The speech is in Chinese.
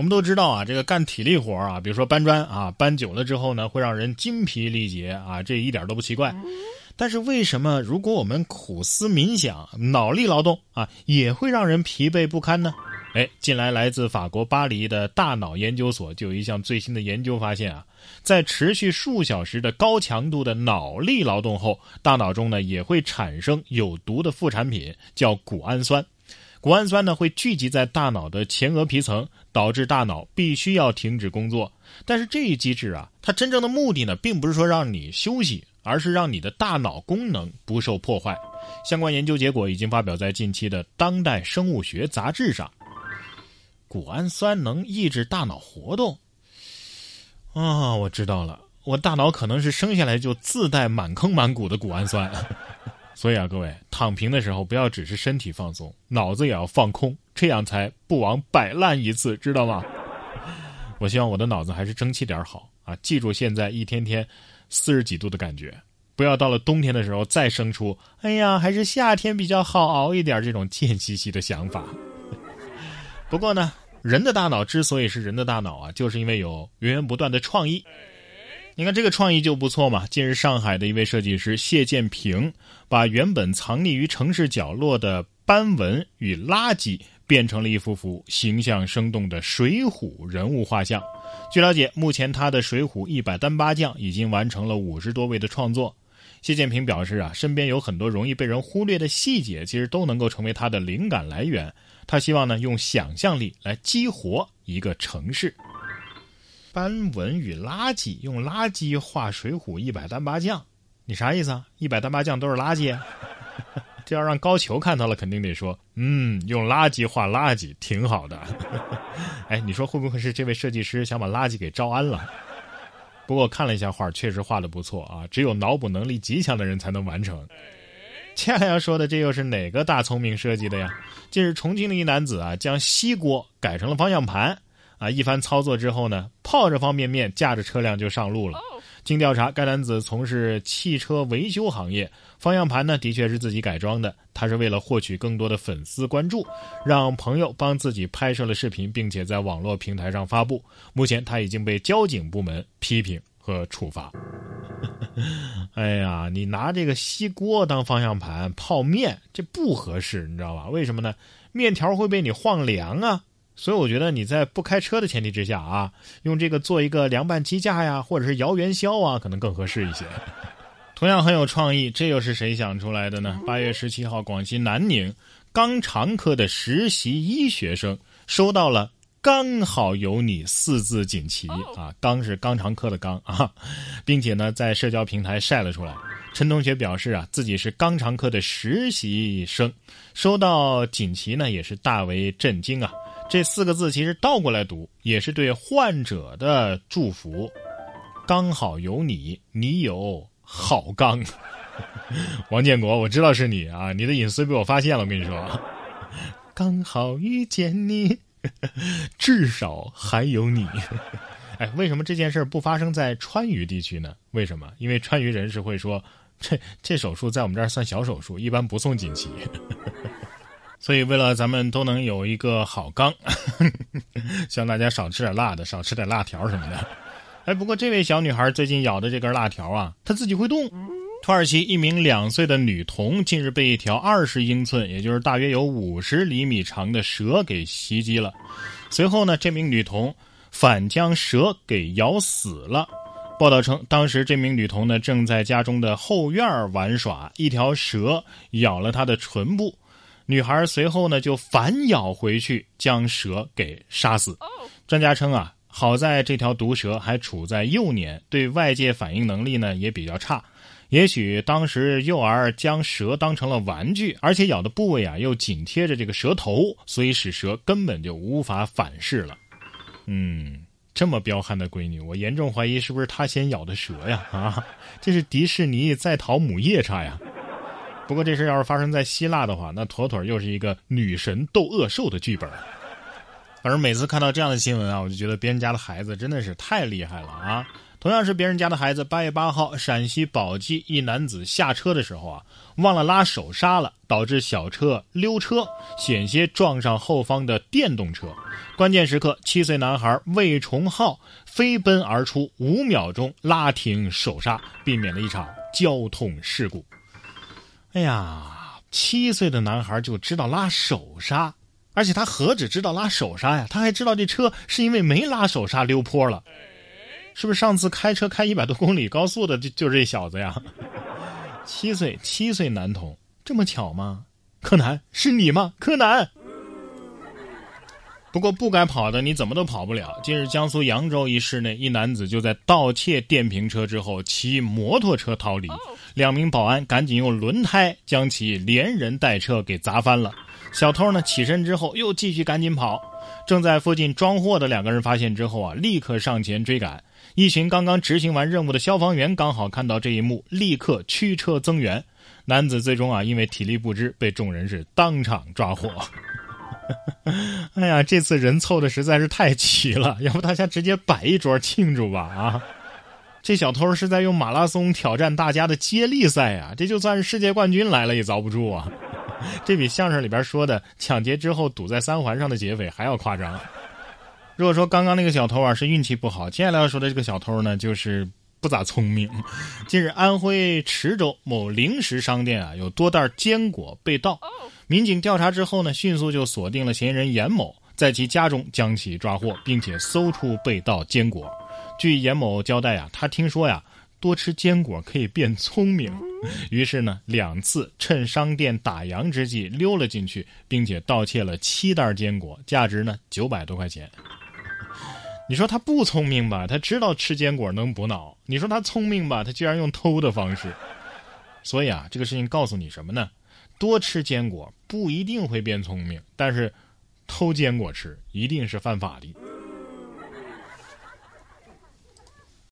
我们都知道啊，这个干体力活啊，比如说搬砖啊，搬久了之后呢，会让人精疲力竭啊，这一点都不奇怪。但是为什么如果我们苦思冥想、脑力劳动啊，也会让人疲惫不堪呢？哎，近来来自法国巴黎的大脑研究所就有一项最新的研究发现啊，在持续数小时的高强度的脑力劳动后，大脑中呢也会产生有毒的副产品，叫谷氨酸。谷氨酸呢会聚集在大脑的前额皮层，导致大脑必须要停止工作。但是这一机制啊，它真正的目的呢，并不是说让你休息，而是让你的大脑功能不受破坏。相关研究结果已经发表在近期的《当代生物学》杂志上。谷氨酸能抑制大脑活动啊！我知道了，我大脑可能是生下来就自带满坑满谷的谷氨酸，所以啊，各位躺平的时候不要只是身体放松，脑子也要放空，这样才不枉摆烂一次，知道吗？我希望我的脑子还是争气点好啊！记住现在一天天四十几度的感觉，不要到了冬天的时候再生出“哎呀，还是夏天比较好熬一点”这种贱兮兮的想法。不过呢，人的大脑之所以是人的大脑啊，就是因为有源源不断的创意。你看这个创意就不错嘛。近日，上海的一位设计师谢建平，把原本藏匿于城市角落的斑纹与垃圾，变成了一幅幅形象生动的水浒人物画像。据了解，目前他的水浒一百单八将已经完成了五十多位的创作。谢建平表示啊，身边有很多容易被人忽略的细节，其实都能够成为他的灵感来源。他希望呢，用想象力来激活一个城市。斑纹与垃圾，用垃圾画水浒一百单八将，你啥意思啊？一百单八将都是垃圾？这要让高俅看到了，肯定得说，嗯，用垃圾画垃圾挺好的。哎，你说会不会是这位设计师想把垃圾给招安了？不过看了一下画，确实画的不错啊，只有脑补能力极强的人才能完成。接下来要说的，这又是哪个大聪明设计的呀？近日，重庆的一男子啊，将锡锅改成了方向盘，啊，一番操作之后呢，泡着方便面，驾着车辆就上路了。经调查，该男子从事汽车维修行业，方向盘呢的确是自己改装的。他是为了获取更多的粉丝关注，让朋友帮自己拍摄了视频，并且在网络平台上发布。目前他已经被交警部门批评和处罚。哎呀，你拿这个锡锅当方向盘泡面，这不合适，你知道吧？为什么呢？面条会被你晃凉啊。所以我觉得你在不开车的前提之下啊，用这个做一个凉拌鸡架呀，或者是摇元宵啊，可能更合适一些。同样很有创意，这又是谁想出来的呢？八月十七号，广西南宁肛肠科的实习医学生收到了。刚好有你四字锦旗啊，刚是肛肠科的肛啊，并且呢，在社交平台晒了出来。陈同学表示啊，自己是肛肠科的实习生，收到锦旗呢，也是大为震惊啊。这四个字其实倒过来读，也是对患者的祝福。刚好有你，你有好肛。王建国，我知道是你啊，你的隐私被我发现了，我跟你说。刚好遇见你。至少还有你，哎，为什么这件事不发生在川渝地区呢？为什么？因为川渝人士会说，这这手术在我们这儿算小手术，一般不送锦旗。所以，为了咱们都能有一个好钢，希望大家少吃点辣的，少吃点辣条什么的。哎，不过这位小女孩最近咬的这根辣条啊，她自己会动。土耳其一名两岁的女童近日被一条二十英寸，也就是大约有五十厘米长的蛇给袭击了。随后呢，这名女童反将蛇给咬死了。报道称，当时这名女童呢正在家中的后院玩耍，一条蛇咬了她的唇部，女孩随后呢就反咬回去，将蛇给杀死。专家称啊，好在这条毒蛇还处在幼年，对外界反应能力呢也比较差。也许当时幼儿将蛇当成了玩具，而且咬的部位啊又紧贴着这个蛇头，所以使蛇根本就无法反噬了。嗯，这么彪悍的闺女，我严重怀疑是不是她先咬的蛇呀？啊，这是迪士尼在逃母夜叉呀！不过这事要是发生在希腊的话，那妥妥又是一个女神斗恶兽的剧本。反正每次看到这样的新闻啊，我就觉得别人家的孩子真的是太厉害了啊！同样是别人家的孩子，八月八号，陕西宝鸡一男子下车的时候啊，忘了拉手刹了，导致小车溜车，险些撞上后方的电动车。关键时刻，七岁男孩魏崇浩飞奔而出，五秒钟拉停手刹，避免了一场交通事故。哎呀，七岁的男孩就知道拉手刹。而且他何止知道拉手刹呀，他还知道这车是因为没拉手刹溜坡了，是不是？上次开车开一百多公里高速的就 就这小子呀？七岁七岁男童，这么巧吗？柯南是你吗？柯南。不过不该跑的你怎么都跑不了。近日江苏扬州一市内，一男子就在盗窃电瓶车之后骑摩托车逃离，两名保安赶紧用轮胎将其连人带车给砸翻了。小偷呢起身之后又继续赶紧跑，正在附近装货的两个人发现之后啊，立刻上前追赶。一群刚刚执行完任务的消防员刚好看到这一幕，立刻驱车增援。男子最终啊因为体力不支被众人是当场抓获。哎呀，这次人凑的实在是太齐了，要不大家直接摆一桌庆祝吧啊！这小偷是在用马拉松挑战大家的接力赛啊，这就算是世界冠军来了也遭不住啊！这比相声里边说的抢劫之后堵在三环上的劫匪还要夸张。如果说刚刚那个小偷啊是运气不好，接下来要说的这个小偷呢就是不咋聪明。近日，安徽池州某零食商店啊有多袋坚果被盗，民警调查之后呢，迅速就锁定了嫌疑人严某，在其家中将其抓获，并且搜出被盗坚果。据严某交代啊，他听说呀。多吃坚果可以变聪明，于是呢，两次趁商店打烊之际溜了进去，并且盗窃了七袋坚果，价值呢九百多块钱。你说他不聪明吧？他知道吃坚果能补脑。你说他聪明吧？他居然用偷的方式。所以啊，这个事情告诉你什么呢？多吃坚果不一定会变聪明，但是偷坚果吃一定是犯法的。